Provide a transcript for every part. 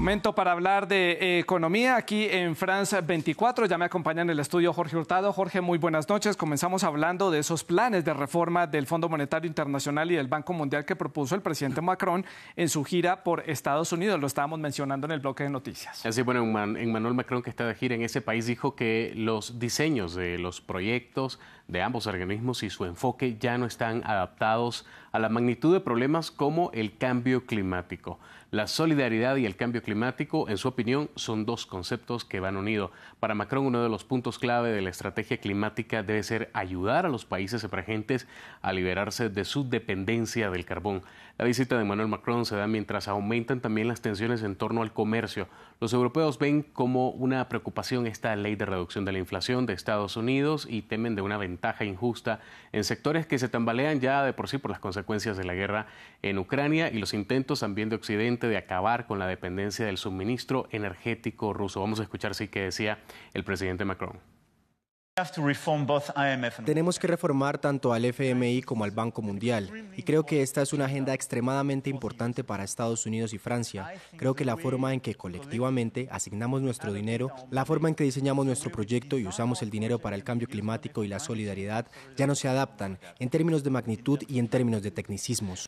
Momento para hablar de eh, economía aquí en France 24. Ya me acompaña en el estudio Jorge Hurtado. Jorge, muy buenas noches. Comenzamos hablando de esos planes de reforma del Fondo Monetario Internacional y del Banco Mundial que propuso el presidente Macron en su gira por Estados Unidos. Lo estábamos mencionando en el bloque de noticias. Así, bueno, Emmanuel Macron, que está de gira en ese país, dijo que los diseños de los proyectos de ambos organismos y su enfoque ya no están adaptados a la magnitud de problemas como el cambio climático. La solidaridad y el cambio climático, en su opinión, son dos conceptos que van unidos. Para Macron, uno de los puntos clave de la estrategia climática debe ser ayudar a los países emergentes a liberarse de su dependencia del carbón. La visita de Emmanuel Macron se da mientras aumentan también las tensiones en torno al comercio. Los europeos ven como una preocupación esta ley de reducción de la inflación de Estados Unidos y temen de una ventaja injusta en sectores que se tambalean ya de por sí por las consecuencias de la guerra en Ucrania y los intentos también de Occidente de acabar con la dependencia del suministro energético ruso. Vamos a escuchar sí que decía el presidente Macron. Tenemos que reformar tanto al FMI como al Banco Mundial y creo que esta es una agenda extremadamente importante para Estados Unidos y Francia. Creo que la forma en que colectivamente asignamos nuestro dinero, la forma en que diseñamos nuestro proyecto y usamos el dinero para el cambio climático y la solidaridad ya no se adaptan en términos de magnitud y en términos de tecnicismos.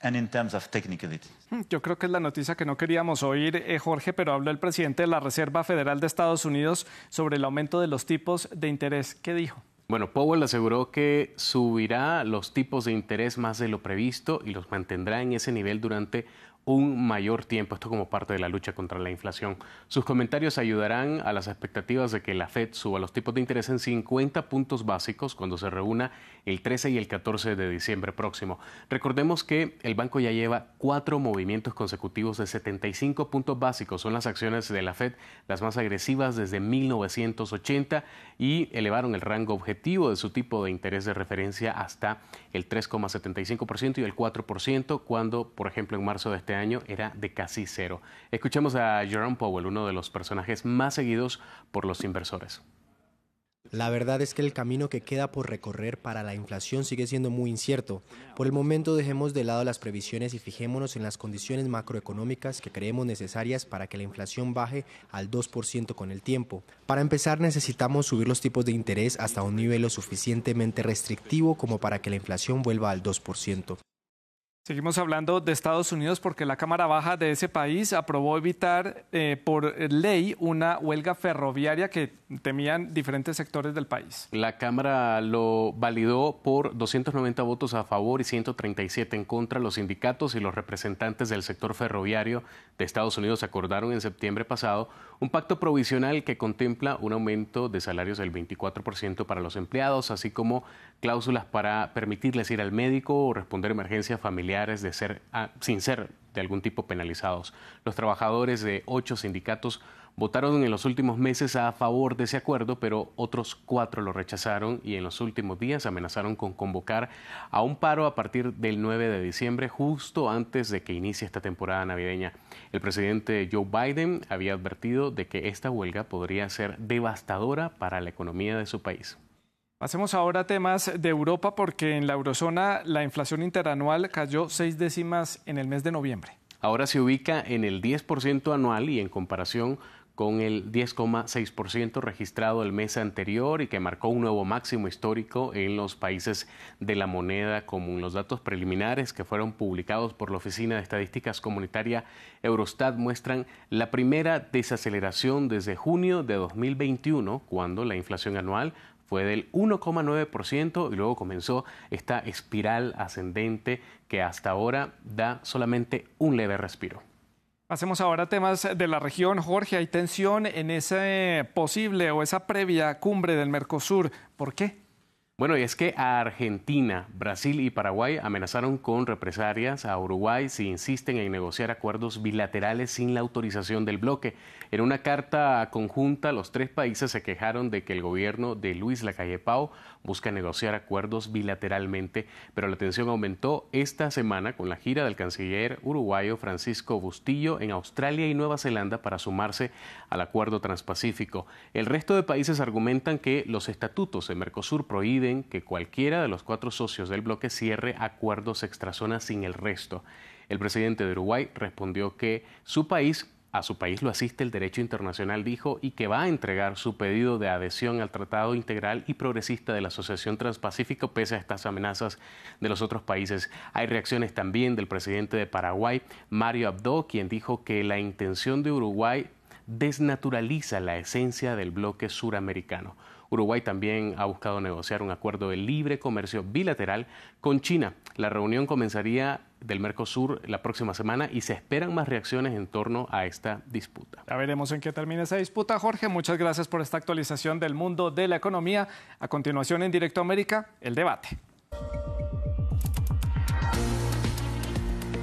Hmm, yo creo que es la noticia que no queríamos oír, eh, Jorge, pero habló el presidente de la Reserva Federal de Estados Unidos sobre el aumento de los tipos de interés. ¿Qué dijo? Bueno, Powell aseguró que subirá los tipos de interés más de lo previsto y los mantendrá en ese nivel durante un mayor tiempo, esto como parte de la lucha contra la inflación. Sus comentarios ayudarán a las expectativas de que la Fed suba los tipos de interés en 50 puntos básicos cuando se reúna el 13 y el 14 de diciembre próximo. Recordemos que el banco ya lleva cuatro movimientos consecutivos de 75 puntos básicos. Son las acciones de la Fed las más agresivas desde 1980 y elevaron el rango objetivo de su tipo de interés de referencia hasta el 3,75% y el 4% cuando, por ejemplo, en marzo de este año era de casi cero. Escuchemos a Jerome Powell, uno de los personajes más seguidos por los inversores. La verdad es que el camino que queda por recorrer para la inflación sigue siendo muy incierto. Por el momento dejemos de lado las previsiones y fijémonos en las condiciones macroeconómicas que creemos necesarias para que la inflación baje al 2% con el tiempo. Para empezar necesitamos subir los tipos de interés hasta un nivel lo suficientemente restrictivo como para que la inflación vuelva al 2%. Seguimos hablando de Estados Unidos porque la Cámara Baja de ese país aprobó evitar eh, por ley una huelga ferroviaria que temían diferentes sectores del país. La Cámara lo validó por 290 votos a favor y 137 en contra. Los sindicatos y los representantes del sector ferroviario de Estados Unidos acordaron en septiembre pasado un pacto provisional que contempla un aumento de salarios del 24% para los empleados, así como cláusulas para permitirles ir al médico o responder emergencias familiares de ser, ah, sin ser de algún tipo penalizados. Los trabajadores de ocho sindicatos votaron en los últimos meses a favor de ese acuerdo, pero otros cuatro lo rechazaron y en los últimos días amenazaron con convocar a un paro a partir del 9 de diciembre, justo antes de que inicie esta temporada navideña. El presidente Joe Biden había advertido de que esta huelga podría ser devastadora para la economía de su país. Pasemos ahora a temas de Europa porque en la eurozona la inflación interanual cayó seis décimas en el mes de noviembre. Ahora se ubica en el 10% anual y en comparación con el 10,6% registrado el mes anterior y que marcó un nuevo máximo histórico en los países de la moneda común. Los datos preliminares que fueron publicados por la Oficina de Estadísticas Comunitaria Eurostat muestran la primera desaceleración desde junio de 2021, cuando la inflación anual fue del 1,9% y luego comenzó esta espiral ascendente que hasta ahora da solamente un leve respiro. Pasemos ahora temas de la región. Jorge, hay tensión en ese posible o esa previa cumbre del Mercosur. ¿Por qué? Bueno, y es que a Argentina, Brasil y Paraguay amenazaron con represalias a Uruguay si insisten en negociar acuerdos bilaterales sin la autorización del bloque. En una carta conjunta, los tres países se quejaron de que el gobierno de Luis Lacalle Pau busca negociar acuerdos bilateralmente, pero la tensión aumentó esta semana con la gira del canciller uruguayo Francisco Bustillo en Australia y Nueva Zelanda para sumarse al acuerdo transpacífico. El resto de países argumentan que los estatutos de Mercosur prohíben que cualquiera de los cuatro socios del bloque cierre acuerdos extrazonas sin el resto. El presidente de Uruguay respondió que su país a su país lo asiste el derecho internacional, dijo, y que va a entregar su pedido de adhesión al Tratado Integral y Progresista de la Asociación Transpacífico pese a estas amenazas de los otros países. Hay reacciones también del presidente de Paraguay, Mario Abdo, quien dijo que la intención de Uruguay desnaturaliza la esencia del bloque suramericano. Uruguay también ha buscado negociar un acuerdo de libre comercio bilateral con China. La reunión comenzaría del Mercosur la próxima semana y se esperan más reacciones en torno a esta disputa. Ya veremos en qué termina esa disputa, Jorge. Muchas gracias por esta actualización del mundo de la economía. A continuación, en Directo América, el debate.